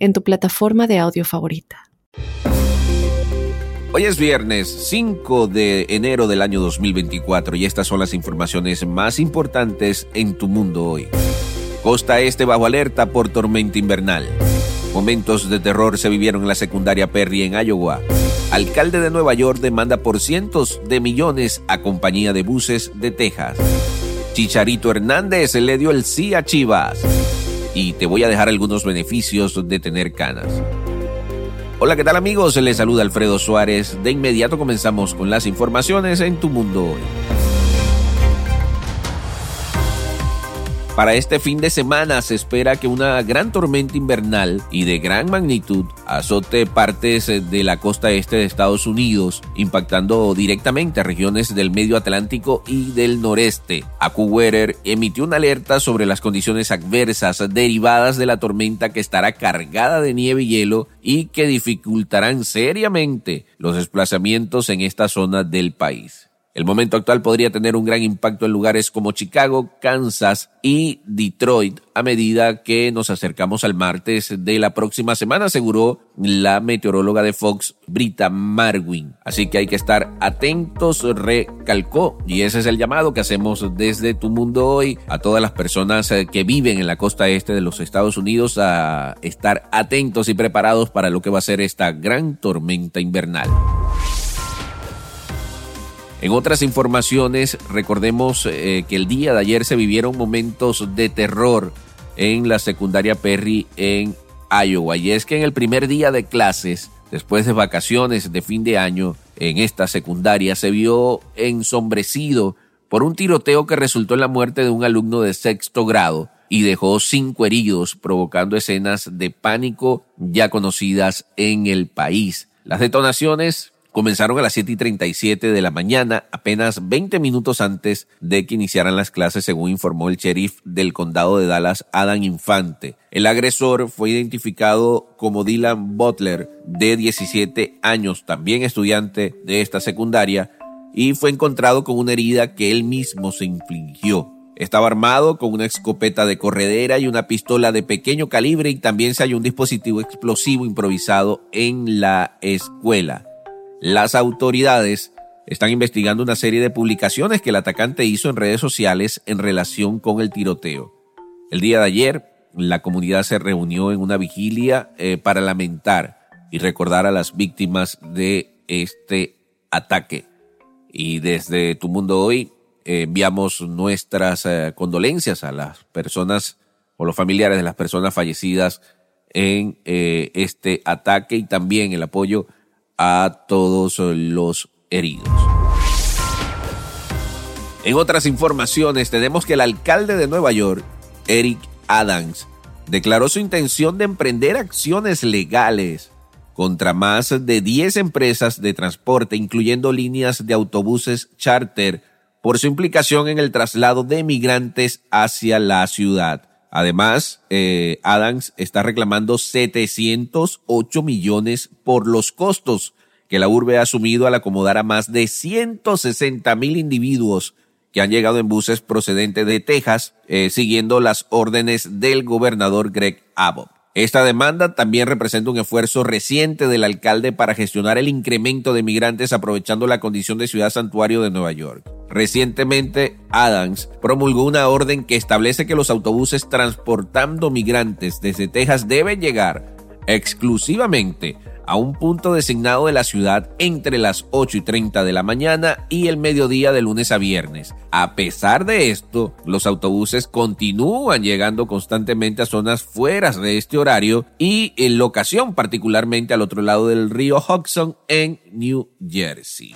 en tu plataforma de audio favorita. Hoy es viernes 5 de enero del año 2024 y estas son las informaciones más importantes en tu mundo hoy. Costa Este bajo alerta por tormenta invernal. Momentos de terror se vivieron en la secundaria Perry en Iowa. Alcalde de Nueva York demanda por cientos de millones a compañía de buses de Texas. Chicharito Hernández le dio el sí a Chivas y te voy a dejar algunos beneficios de tener canas. Hola, ¿qué tal amigos? Les saluda Alfredo Suárez. De inmediato comenzamos con las informaciones en tu mundo hoy. Para este fin de semana se espera que una gran tormenta invernal y de gran magnitud azote partes de la costa este de Estados Unidos, impactando directamente a regiones del medio Atlántico y del noreste. AccuWeather emitió una alerta sobre las condiciones adversas derivadas de la tormenta que estará cargada de nieve y hielo y que dificultarán seriamente los desplazamientos en esta zona del país. El momento actual podría tener un gran impacto en lugares como Chicago, Kansas y Detroit a medida que nos acercamos al martes de la próxima semana, aseguró la meteoróloga de Fox, Brita Marwin. Así que hay que estar atentos, recalcó, y ese es el llamado que hacemos desde Tu Mundo Hoy a todas las personas eh, que viven en la costa este de los Estados Unidos a estar atentos y preparados para lo que va a ser esta gran tormenta invernal. En otras informaciones, recordemos eh, que el día de ayer se vivieron momentos de terror en la secundaria Perry en Iowa. Y es que en el primer día de clases, después de vacaciones de fin de año, en esta secundaria se vio ensombrecido por un tiroteo que resultó en la muerte de un alumno de sexto grado y dejó cinco heridos, provocando escenas de pánico ya conocidas en el país. Las detonaciones comenzaron a las 7 y 37 de la mañana, apenas 20 minutos antes de que iniciaran las clases, según informó el sheriff del condado de Dallas, Adam Infante. El agresor fue identificado como Dylan Butler, de 17 años, también estudiante de esta secundaria, y fue encontrado con una herida que él mismo se infligió. Estaba armado con una escopeta de corredera y una pistola de pequeño calibre y también se halló un dispositivo explosivo improvisado en la escuela. Las autoridades están investigando una serie de publicaciones que el atacante hizo en redes sociales en relación con el tiroteo. El día de ayer, la comunidad se reunió en una vigilia eh, para lamentar y recordar a las víctimas de este ataque. Y desde Tu Mundo Hoy eh, enviamos nuestras eh, condolencias a las personas o los familiares de las personas fallecidas en este ataque y también el apoyo a todos los heridos. En otras informaciones tenemos que el alcalde de Nueva York, Eric Adams, declaró su intención de emprender acciones legales contra más de 10 empresas de transporte, incluyendo líneas de autobuses charter, por su implicación en el traslado de migrantes hacia la ciudad. Además, eh, Adams está reclamando 708 millones por los costos que la urbe ha asumido al acomodar a más de 160 mil individuos que han llegado en buses procedentes de Texas, eh, siguiendo las órdenes del gobernador Greg Abbott. Esta demanda también representa un esfuerzo reciente del alcalde para gestionar el incremento de migrantes aprovechando la condición de ciudad santuario de Nueva York. Recientemente, Adams promulgó una orden que establece que los autobuses transportando migrantes desde Texas deben llegar exclusivamente a un punto designado de la ciudad entre las 8 y 30 de la mañana y el mediodía de lunes a viernes. A pesar de esto, los autobuses continúan llegando constantemente a zonas fuera de este horario y en locación particularmente al otro lado del río Hudson en New Jersey.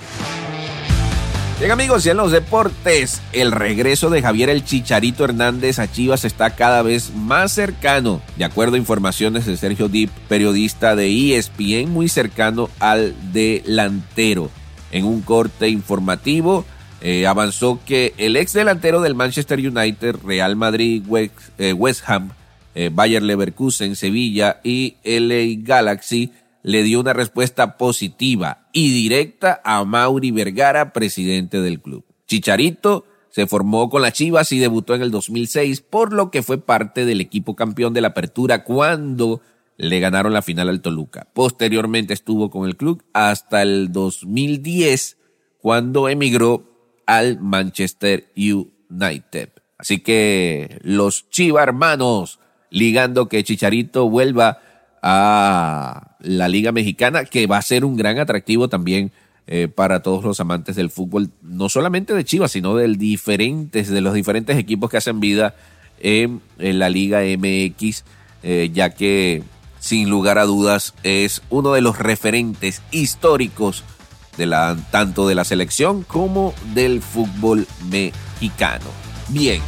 Bien amigos, y en los deportes, el regreso de Javier el Chicharito Hernández a Chivas está cada vez más cercano. De acuerdo a informaciones de Sergio Deep, periodista de ESPN, muy cercano al delantero. En un corte informativo, eh, avanzó que el ex delantero del Manchester United, Real Madrid, West, eh, Ham, eh, Bayer Leverkusen, Sevilla y LA Galaxy le dio una respuesta positiva y directa a Mauri Vergara, presidente del club. Chicharito se formó con las Chivas y debutó en el 2006, por lo que fue parte del equipo campeón de la apertura cuando le ganaron la final al Toluca. Posteriormente estuvo con el club hasta el 2010, cuando emigró al Manchester United. Así que los Chiva hermanos ligando que Chicharito vuelva a la Liga Mexicana, que va a ser un gran atractivo también eh, para todos los amantes del fútbol, no solamente de Chivas, sino del diferentes, de los diferentes equipos que hacen vida en, la Liga MX, eh, ya que sin lugar a dudas es uno de los referentes históricos de la, tanto de la selección como del fútbol mexicano. Bien.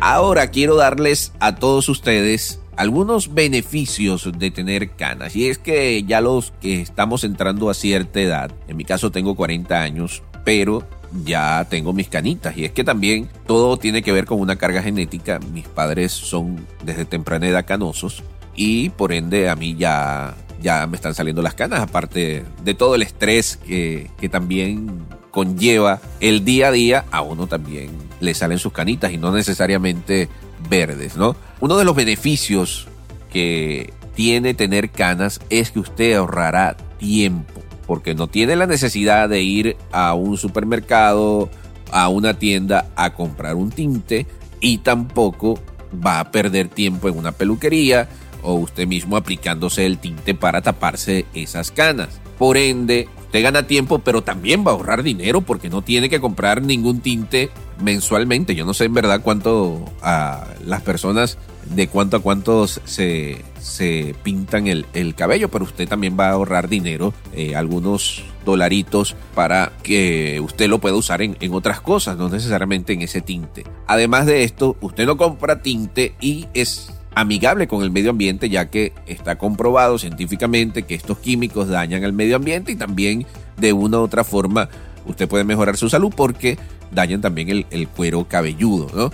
Ahora quiero darles a todos ustedes algunos beneficios de tener canas. Y es que ya los que estamos entrando a cierta edad, en mi caso tengo 40 años, pero ya tengo mis canitas. Y es que también todo tiene que ver con una carga genética. Mis padres son desde temprana edad canosos y por ende a mí ya, ya me están saliendo las canas, aparte de todo el estrés que, que también conlleva el día a día, a uno también le salen sus canitas y no necesariamente verdes, ¿no? Uno de los beneficios que tiene tener canas es que usted ahorrará tiempo, porque no tiene la necesidad de ir a un supermercado, a una tienda a comprar un tinte y tampoco va a perder tiempo en una peluquería o usted mismo aplicándose el tinte para taparse esas canas. Por ende, usted gana tiempo, pero también va a ahorrar dinero porque no tiene que comprar ningún tinte mensualmente. Yo no sé en verdad cuánto a las personas de cuánto a cuánto se, se pintan el, cabello, pero usted también va a ahorrar dinero, eh, algunos dolaritos para que usted lo pueda usar en, en otras cosas, no necesariamente en ese tinte. Además de esto, usted no compra tinte y es amigable con el medio ambiente, ya que está comprobado científicamente que estos químicos dañan al medio ambiente y también de una u otra forma usted puede mejorar su salud porque dañan también el, cuero cabelludo.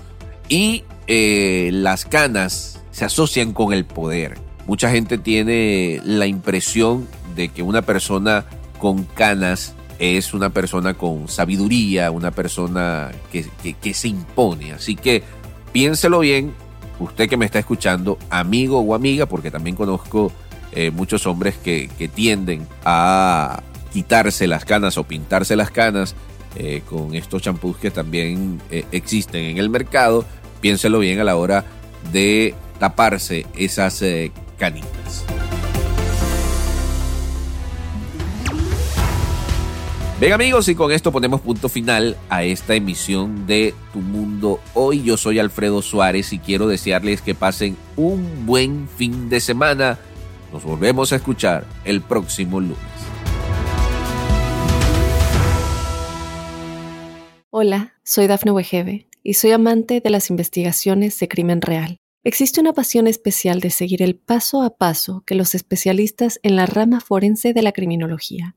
Y eh, las canas se asocian con el poder. Mucha gente tiene la impresión de que una persona con canas es una persona con sabiduría, una persona que se impone. Así que piénselo bien, usted que me está escuchando, amigo o amiga, porque también conozco eh, muchos hombres que, tienden a quitarse las canas o pintarse las canas eh, con estos champús que también eh, existen en el mercado, piénselo bien a la hora de taparse esas canitas. Bien amigos, y con esto ponemos punto final a esta emisión de Tu Mundo Hoy. Yo soy Alfredo Suárez y quiero desearles que pasen un buen fin de semana. Nos volvemos a escuchar el próximo lunes. Hola, soy Dafne Wegebe y soy amante de las investigaciones de crimen real. Existe una pasión especial de seguir el paso a paso que los especialistas en la rama forense de la criminología